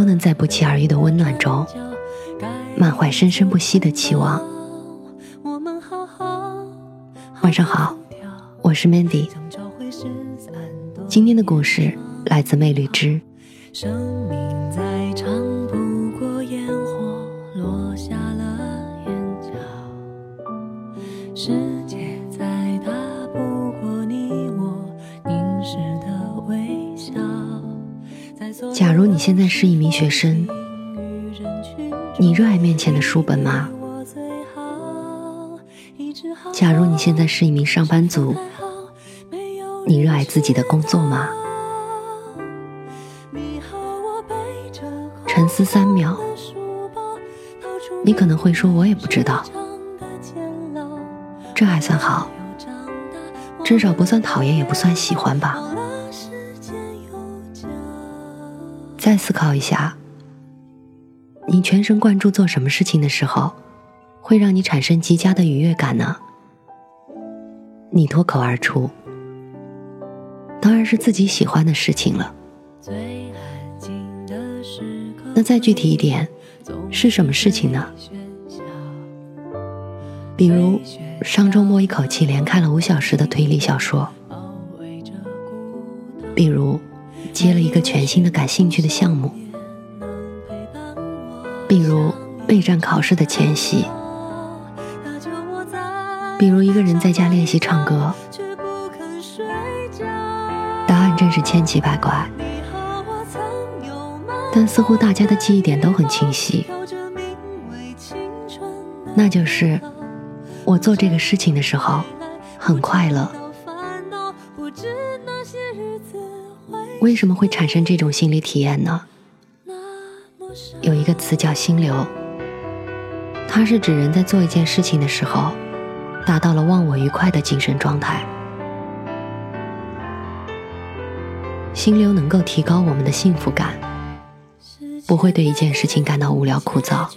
都能在不期而遇的温暖中，满怀生生不息的期望。晚上好，我是 Mandy，今天的故事。来自魅力之。现在是一名学生，你热爱面前的书本吗？假如你现在是一名上班族，你热爱自己的工作吗？沉思三秒，你可能会说：“我也不知道。”这还算好，至少不算讨厌，也不算喜欢吧。再思考一下，你全神贯注做什么事情的时候，会让你产生极佳的愉悦感呢？你脱口而出，当然是自己喜欢的事情了。那再具体一点，是什么事情呢？比如上周末一口气连看了五小时的推理小说，比如接了一个全新的感兴趣的项目，比如备战考试的前夕，比如一个人在家练习唱歌，答案真是千奇百怪。但似乎大家的记忆点都很清晰，那就是我做这个事情的时候很快乐。为什么会产生这种心理体验呢？有一个词叫心流，它是指人在做一件事情的时候，达到了忘我愉快的精神状态。心流能够提高我们的幸福感。不会对一件事情感到无聊枯燥，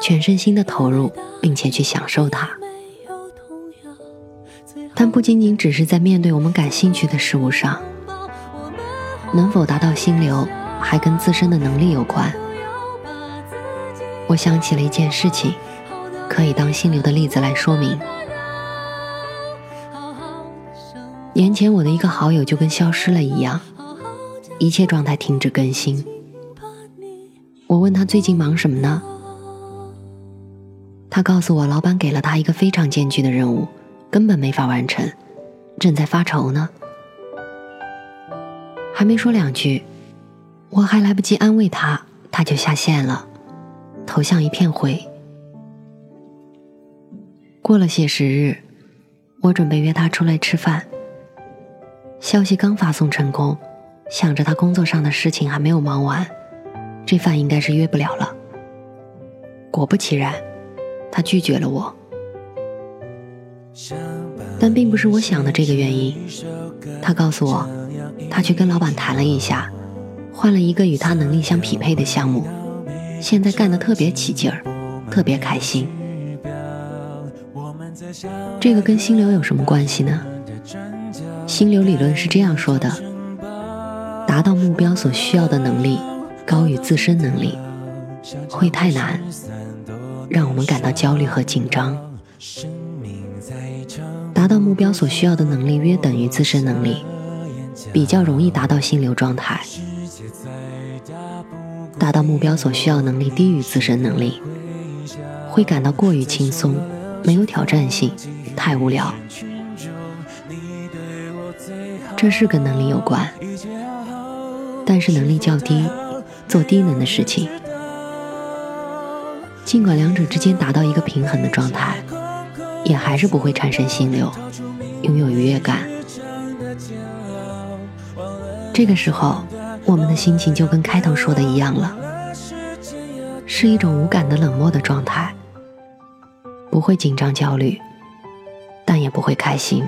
全身心的投入，并且去享受它。但不仅仅只是在面对我们感兴趣的事物上，能否达到心流，还跟自身的能力有关。我想起了一件事情，可以当心流的例子来说明。年前我的一个好友就跟消失了一样，一切状态停止更新。我问他最近忙什么呢？他告诉我，老板给了他一个非常艰巨的任务，根本没法完成，正在发愁呢。还没说两句，我还来不及安慰他，他就下线了，头像一片灰。过了些时日，我准备约他出来吃饭，消息刚发送成功，想着他工作上的事情还没有忙完。这饭应该是约不了了。果不其然，他拒绝了我。但并不是我想的这个原因。他告诉我，他去跟老板谈了一下，换了一个与他能力相匹配的项目，现在干得特别起劲儿，特别开心。这个跟心流有什么关系呢？心流理论是这样说的：达到目标所需要的能力。高于自身能力会太难，让我们感到焦虑和紧张。达到目标所需要的能力约等于自身能力，比较容易达到心流状态。达到目标所需要能力低于自身能力，会感到过于轻松，没有挑战性，太无聊。这是跟能力有关，但是能力较低。做低能的事情，尽管两者之间达到一个平衡的状态，也还是不会产生心流，拥有愉悦感。这个时候，我们的心情就跟开头说的一样了，是一种无感的冷漠的状态，不会紧张焦虑，但也不会开心。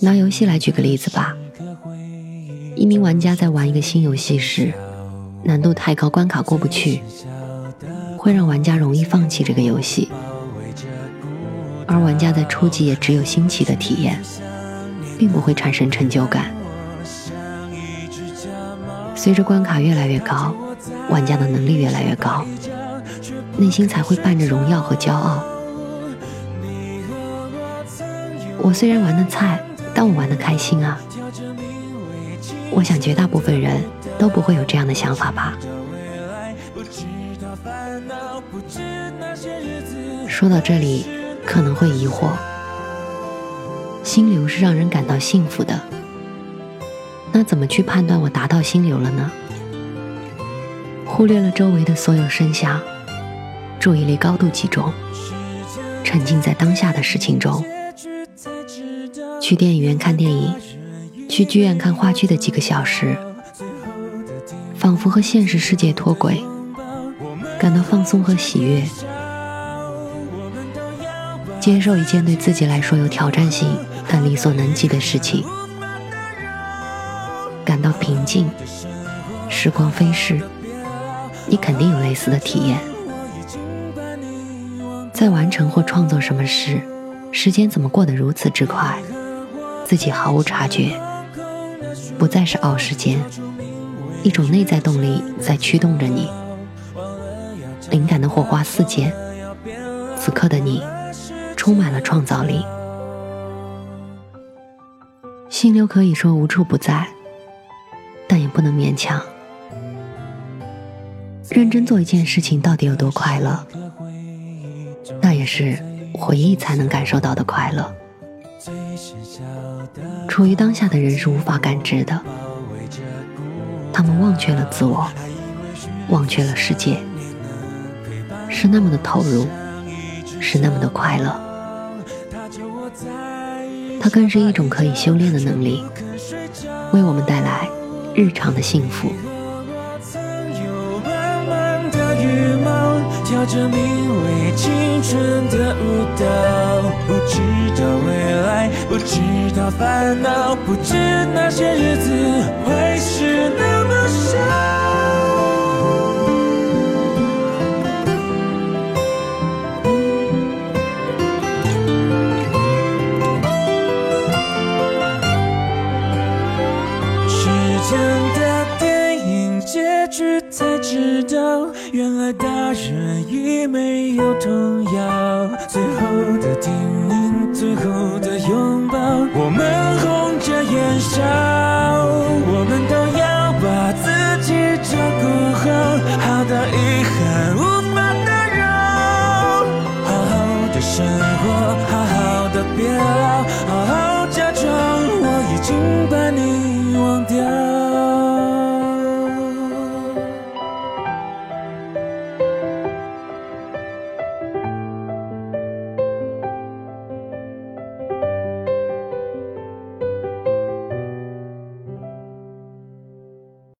拿游戏来举个例子吧，一名玩家在玩一个新游戏时，难度太高，关卡过不去，会让玩家容易放弃这个游戏，而玩家在初级也只有新奇的体验。并不会产生成就感。随着关卡越来越高，玩家的能力越来越高，内心才会伴着荣耀和骄傲。我虽然玩的菜，但我玩的开心啊！我想绝大部分人都不会有这样的想法吧。说到这里，可能会疑惑。心流是让人感到幸福的，那怎么去判断我达到心流了呢？忽略了周围的所有声响，注意力高度集中，沉浸在当下的事情中。去电影院看电影，去剧院看话剧的几个小时，仿佛和现实世界脱轨，感到放松和喜悦。接受一件对自己来说有挑战性但力所能及的事情，感到平静。时光飞逝，你肯定有类似的体验。在完成或创作什么事，时间怎么过得如此之快，自己毫无察觉。不再是熬时间，一种内在动力在驱动着你。灵感的火花四溅，此刻的你。充满了创造力，心流可以说无处不在，但也不能勉强。认真做一件事情到底有多快乐？那也是回忆才能感受到的快乐。处于当下的人是无法感知的，他们忘却了自我，忘却了世界，是那么的投入，是那么的快乐。它更是一种可以修炼的能力，为我们带来日常的幸福。跳着名为青春的舞蹈，不知道未来，不知道烦恼，不知那些日子会是那么少。才知道原来大人已没有童谣，最后的叮咛，最后的拥抱，我们红着眼笑，